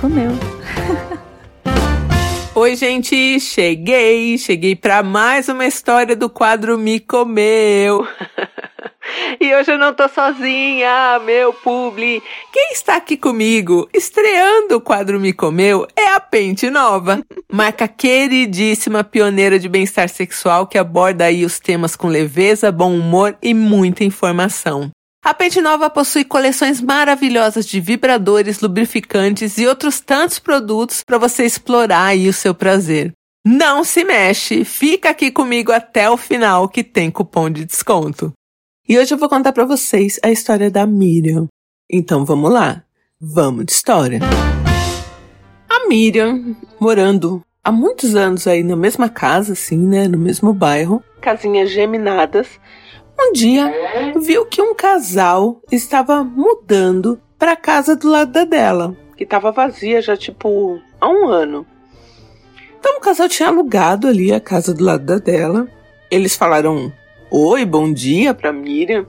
comeu. Oi, gente, cheguei, cheguei para mais uma história do quadro Me Comeu. e hoje eu não tô sozinha, meu publi. Quem está aqui comigo, estreando o quadro Me Comeu, é a Pente Nova, marca queridíssima pioneira de bem-estar sexual que aborda aí os temas com leveza, bom humor e muita informação. A Pente Nova possui coleções maravilhosas de vibradores, lubrificantes e outros tantos produtos para você explorar aí o seu prazer. Não se mexe, fica aqui comigo até o final que tem cupom de desconto. E hoje eu vou contar para vocês a história da Miriam. Então vamos lá, vamos de história. A Miriam, morando há muitos anos aí na mesma casa, assim, né, no mesmo bairro, casinhas geminadas, um dia viu que um casal estava mudando para a casa do lado dela, que estava vazia já tipo há um ano. Então o casal tinha alugado ali a casa do lado dela. Eles falaram oi, bom dia para Miriam.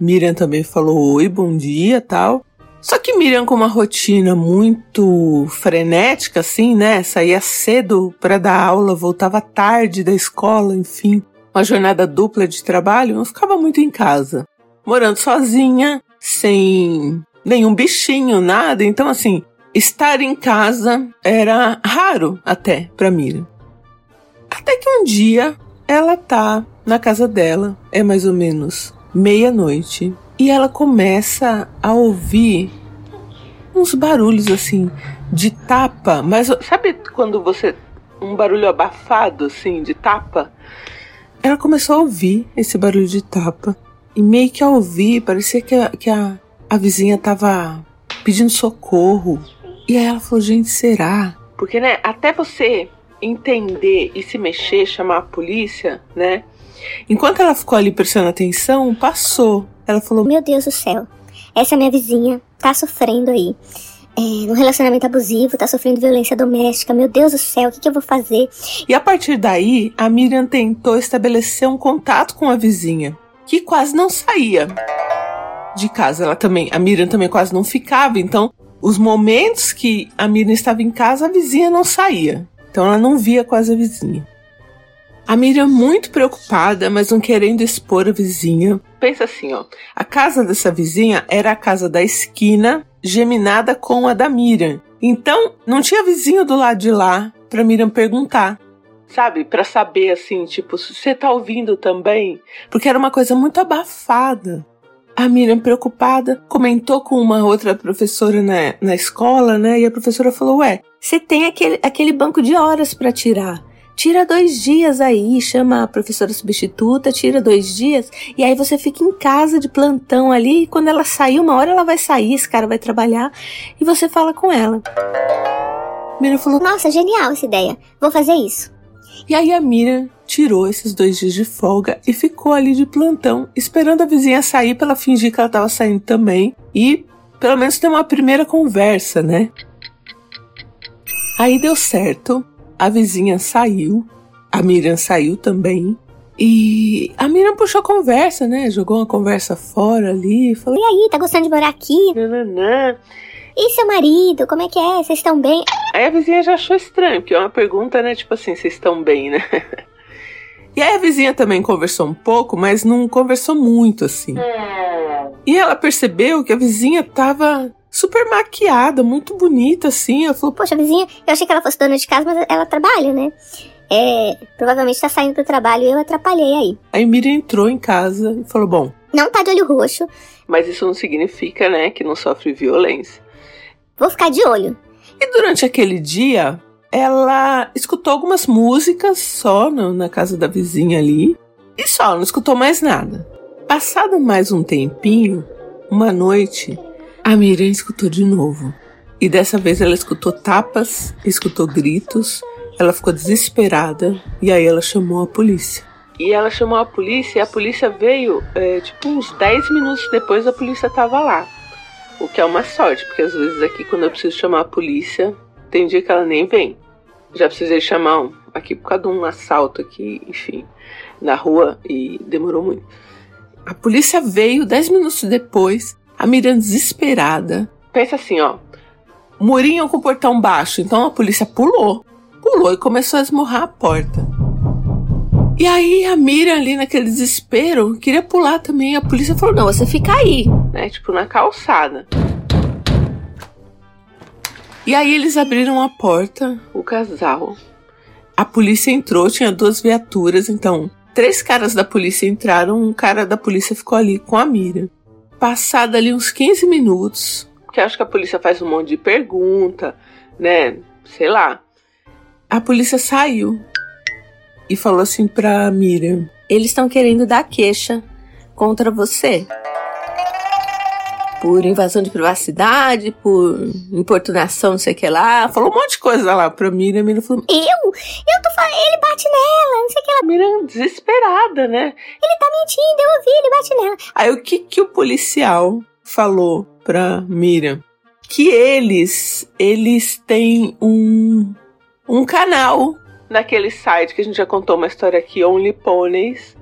Miriam também falou oi, bom dia, tal. Só que Miriam com uma rotina muito frenética assim, né? Saía cedo para dar aula, voltava tarde da escola, enfim uma jornada dupla de trabalho, não ficava muito em casa. Morando sozinha, sem nenhum bichinho, nada. Então, assim, estar em casa era raro até para Miriam. Até que um dia ela tá na casa dela, é mais ou menos meia-noite, e ela começa a ouvir uns barulhos assim de tapa, mas sabe quando você um barulho abafado assim de tapa? Ela começou a ouvir esse barulho de tapa. E meio que ao ouvir, parecia que a, que a, a vizinha tava pedindo socorro. E aí ela falou: gente, será? Porque, né, até você entender e se mexer, chamar a polícia, né? Enquanto ela ficou ali prestando atenção, passou. Ela falou: Meu Deus do céu, essa minha vizinha tá sofrendo aí é, no relacionamento abusivo, tá sofrendo violência doméstica. Meu Deus do céu, o que, que eu vou fazer? E a partir daí, a Miriam tentou estabelecer um contato com a vizinha, que quase não saía de casa. Ela também, a Miriam também quase não ficava. Então, os momentos que a Miriam estava em casa, a vizinha não saía. Então, ela não via quase a vizinha. A Miriam muito preocupada, mas não querendo expor a vizinha. Pensa assim, ó. A casa dessa vizinha era a casa da esquina geminada com a da Miriam. Então, não tinha vizinho do lado de lá para Miriam perguntar. Sabe, para saber assim, tipo, se você tá ouvindo também, porque era uma coisa muito abafada. A Miriam, preocupada, comentou com uma outra professora na, na escola, né? E a professora falou: Ué, você tem aquele, aquele banco de horas para tirar tira dois dias aí, chama a professora substituta, tira dois dias, e aí você fica em casa de plantão ali, e quando ela sair, uma hora ela vai sair, esse cara vai trabalhar, e você fala com ela. Miriam falou: Nossa, genial essa ideia, vou fazer isso. E aí a Miriam tirou esses dois dias de folga e ficou ali de plantão, esperando a vizinha sair para ela fingir que ela estava saindo também e pelo menos ter uma primeira conversa, né? Aí deu certo a vizinha saiu, a Miriam saiu também. E a Miriam puxou conversa, né? Jogou uma conversa fora ali. Falou: E aí, tá gostando de morar aqui? Nananã. E seu marido, como é que é? Vocês estão bem? Aí a vizinha já achou estranho, porque é uma pergunta, né? Tipo assim, vocês estão bem, né? E aí a vizinha também conversou um pouco, mas não conversou muito assim. E ela percebeu que a vizinha tava super maquiada, muito bonita, assim. Ela falou, poxa, vizinha, eu achei que ela fosse dona de casa, mas ela trabalha, né? É, provavelmente tá saindo pro trabalho e eu atrapalhei aí. Aí Miriam entrou em casa e falou, bom... Não tá de olho roxo. Mas isso não significa, né, que não sofre violência. Vou ficar de olho. E durante aquele dia, ela escutou algumas músicas só no, na casa da vizinha ali. E só, não escutou mais nada. Passado mais um tempinho, uma noite, a Miriam escutou de novo. E dessa vez ela escutou tapas, escutou gritos, ela ficou desesperada e aí ela chamou a polícia. E ela chamou a polícia e a polícia veio, é, tipo, uns 10 minutos depois a polícia tava lá. O que é uma sorte, porque às vezes aqui quando eu preciso chamar a polícia, tem dia que ela nem vem. Já precisei chamar um, aqui por causa de um assalto aqui, enfim, na rua e demorou muito. A polícia veio 10 minutos depois a Miriam desesperada. Pensa assim, ó. murinho com portão baixo. Então a polícia pulou. Pulou e começou a esmurrar a porta. E aí a Miriam ali naquele desespero queria pular também. A polícia falou: não, você fica aí, né? Tipo na calçada. E aí eles abriram a porta, o casal. A polícia entrou, tinha duas viaturas, então três caras da polícia entraram, um cara da polícia ficou ali com a Miriam. Passado ali uns 15 minutos, que acho que a polícia faz um monte de pergunta, né? Sei lá. A polícia saiu e falou assim pra Miriam: Eles estão querendo dar queixa contra você por invasão de privacidade, por importunação, não sei o que lá. Falou um monte de coisa lá pra Miriam. A Miriam falou: Eu? Eu tô falando, ele bate nela, não sei o que lá. Miriam desesperada, né? Ele tá mentindo, eu ouvi, ele bate nela. Aí o que que o policial falou pra Miriam? Que eles, eles têm um, um canal naquele site que a gente já contou uma história aqui, Only Ponies.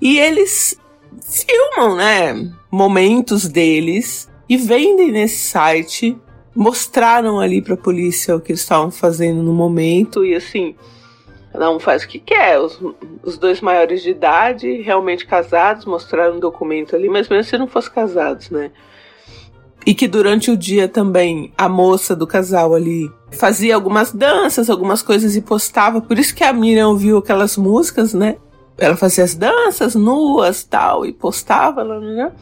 E eles filmam, né, momentos deles e vendem nesse site. Mostraram ali pra polícia o que eles estavam fazendo no momento e assim, cada um faz o que quer. Os, os dois maiores de idade, realmente casados, mostraram um documento ali, mas mesmo se não fossem casados, né? E que durante o dia também a moça do casal ali fazia algumas danças, algumas coisas e postava. Por isso que a Miriam ouviu aquelas músicas, né? Ela fazia as danças nuas tal, e postava lá, né?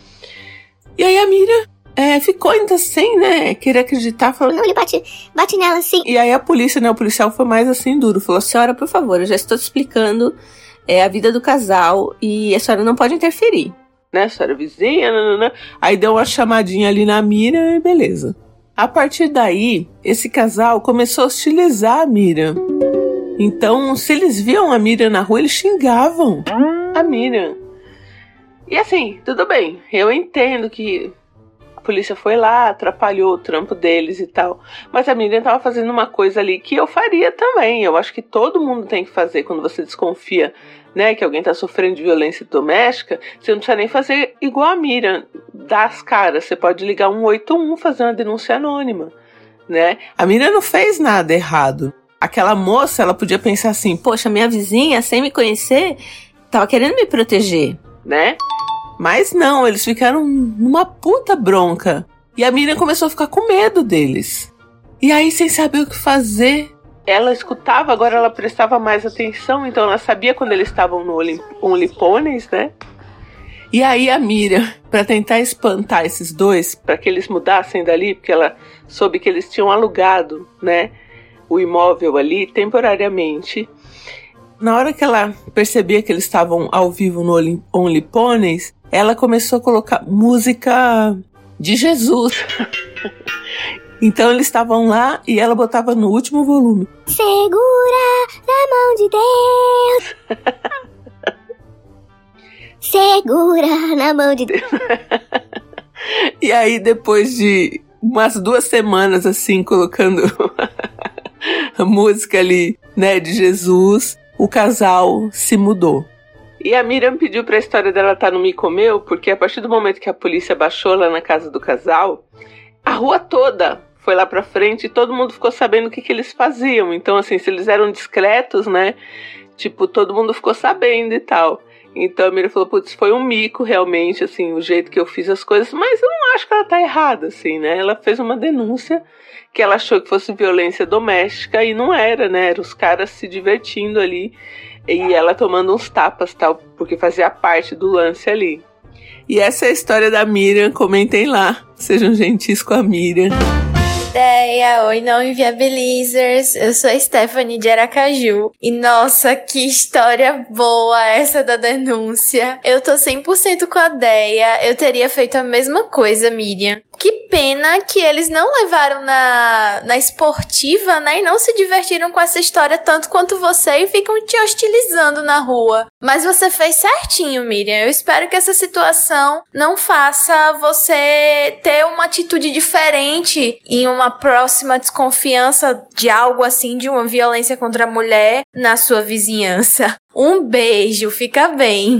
E aí a Mira é, ficou ainda sem, né? Querer acreditar, falou. Não, ele bate, bate nela assim. E aí a polícia, né? O policial foi mais assim duro. Falou: senhora, por favor, eu já estou te explicando é, a vida do casal e a senhora não pode interferir. Né, a senhora vizinha, né, né, né? Aí deu uma chamadinha ali na Mira e beleza. A partir daí, esse casal começou a hostilizar a Mira. Então, se eles viam a Miriam na rua, eles xingavam a Miriam. E assim, tudo bem, eu entendo que a polícia foi lá, atrapalhou o trampo deles e tal. Mas a Miriam tava fazendo uma coisa ali que eu faria também. Eu acho que todo mundo tem que fazer quando você desconfia, né, que alguém tá sofrendo de violência doméstica. Você não precisa nem fazer igual a Miriam, dar as caras. Você pode ligar 181 fazer uma denúncia anônima, né? A Miriam não fez nada errado aquela moça, ela podia pensar assim: poxa, minha vizinha, sem me conhecer, tava querendo me proteger, né? Mas não, eles ficaram numa puta bronca. E a Miriam começou a ficar com medo deles. E aí, sem saber o que fazer, ela escutava, agora ela prestava mais atenção, então ela sabia quando eles estavam no Ponies, né? E aí a Miriam, para tentar espantar esses dois, para que eles mudassem dali, porque ela soube que eles tinham alugado, né? O imóvel ali temporariamente. Na hora que ela percebia que eles estavam ao vivo no Only Ponies, ela começou a colocar música de Jesus. então eles estavam lá e ela botava no último volume. Segura na mão de Deus. Segura na mão de Deus. e aí, depois de umas duas semanas assim, colocando música ali, né, de Jesus, o casal se mudou. E a Miriam pediu para a história dela estar tá no Me Comeu, porque a partir do momento que a polícia baixou lá na casa do casal, a rua toda foi lá para frente e todo mundo ficou sabendo o que, que eles faziam. Então, assim, se eles eram discretos, né? Tipo, todo mundo ficou sabendo e tal. Então a Miriam falou, putz, foi um mico realmente, assim, o jeito que eu fiz as coisas, mas eu não acho que ela tá errada, assim, né? Ela fez uma denúncia que ela achou que fosse violência doméstica e não era, né? Era os caras se divertindo ali e ela tomando uns tapas, tal, porque fazia parte do lance ali. E essa é a história da Miriam, comentem lá. Sejam gentis com a Miriam ideia, oi não inviabilizers, eu sou a Stephanie de Aracaju. E nossa, que história boa essa da denúncia. Eu tô 100% com a ideia, eu teria feito a mesma coisa, Miriam. Que pena que eles não levaram na, na esportiva, né? E não se divertiram com essa história tanto quanto você e ficam te hostilizando na rua. Mas você fez certinho, Miriam. Eu espero que essa situação não faça você ter uma atitude diferente em uma próxima desconfiança de algo assim, de uma violência contra a mulher na sua vizinhança. Um beijo, fica bem.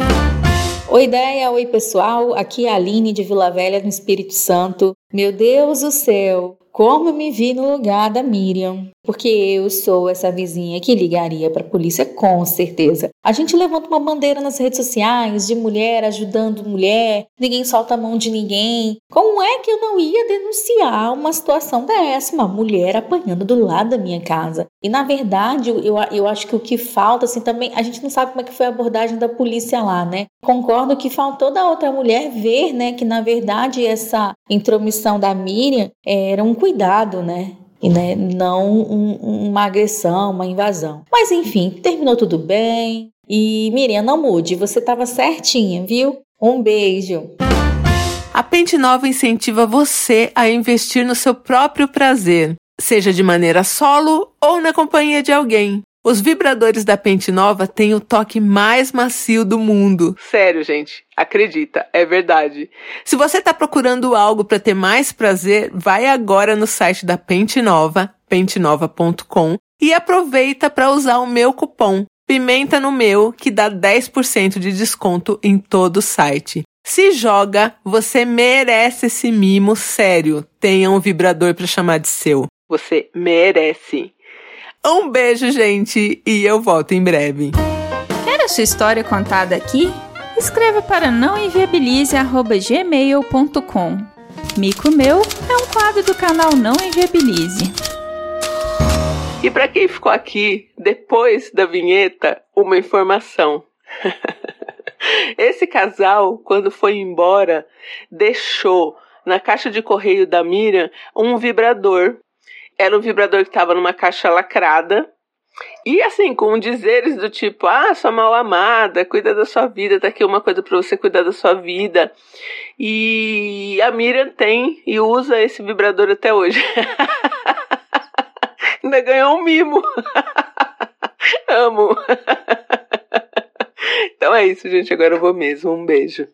Oi, ideia, oi pessoal, aqui é a Aline de Vila Velha, no Espírito Santo. Meu Deus do céu, como me vi no lugar da Miriam. Porque eu sou essa vizinha que ligaria para a polícia, com certeza. A gente levanta uma bandeira nas redes sociais de mulher ajudando mulher, ninguém solta a mão de ninguém. Como é que eu não ia denunciar uma situação dessa? Uma mulher apanhando do lado da minha casa. E na verdade, eu, eu acho que o que falta, assim, também, a gente não sabe como é que foi a abordagem da polícia lá, né? Concordo que faltou da outra mulher ver, né, que na verdade essa intromissão da Miriam era um cuidado, né? E né, não um, uma agressão, uma invasão. Mas enfim, terminou tudo bem. E Miriam, não mude, você estava certinha, viu? Um beijo. A Pente Nova incentiva você a investir no seu próprio prazer, seja de maneira solo ou na companhia de alguém. Os vibradores da Pente Nova têm o toque mais macio do mundo. Sério, gente, acredita, é verdade. Se você está procurando algo para ter mais prazer, vai agora no site da Pente Nova, pentenova.com, e aproveita para usar o meu cupom Pimenta no meu, que dá 10% de desconto em todo o site. Se joga, você merece esse mimo sério. Tenha um vibrador para chamar de seu. Você merece. Um beijo, gente, e eu volto em breve. Quer a sua história contada aqui? Escreva para nãoenviabilize@gmail.com. Mico Meu é um quadro do canal Não Enviabilize. E para quem ficou aqui depois da vinheta, uma informação. Esse casal, quando foi embora, deixou na caixa de correio da Miriam um vibrador era um vibrador que estava numa caixa lacrada. E assim, com dizeres do tipo, ah, sua mal amada, cuida da sua vida, tá aqui uma coisa para você cuidar da sua vida. E a Miriam tem e usa esse vibrador até hoje. Ainda ganhou um mimo. Amo. então é isso, gente. Agora eu vou mesmo. Um beijo.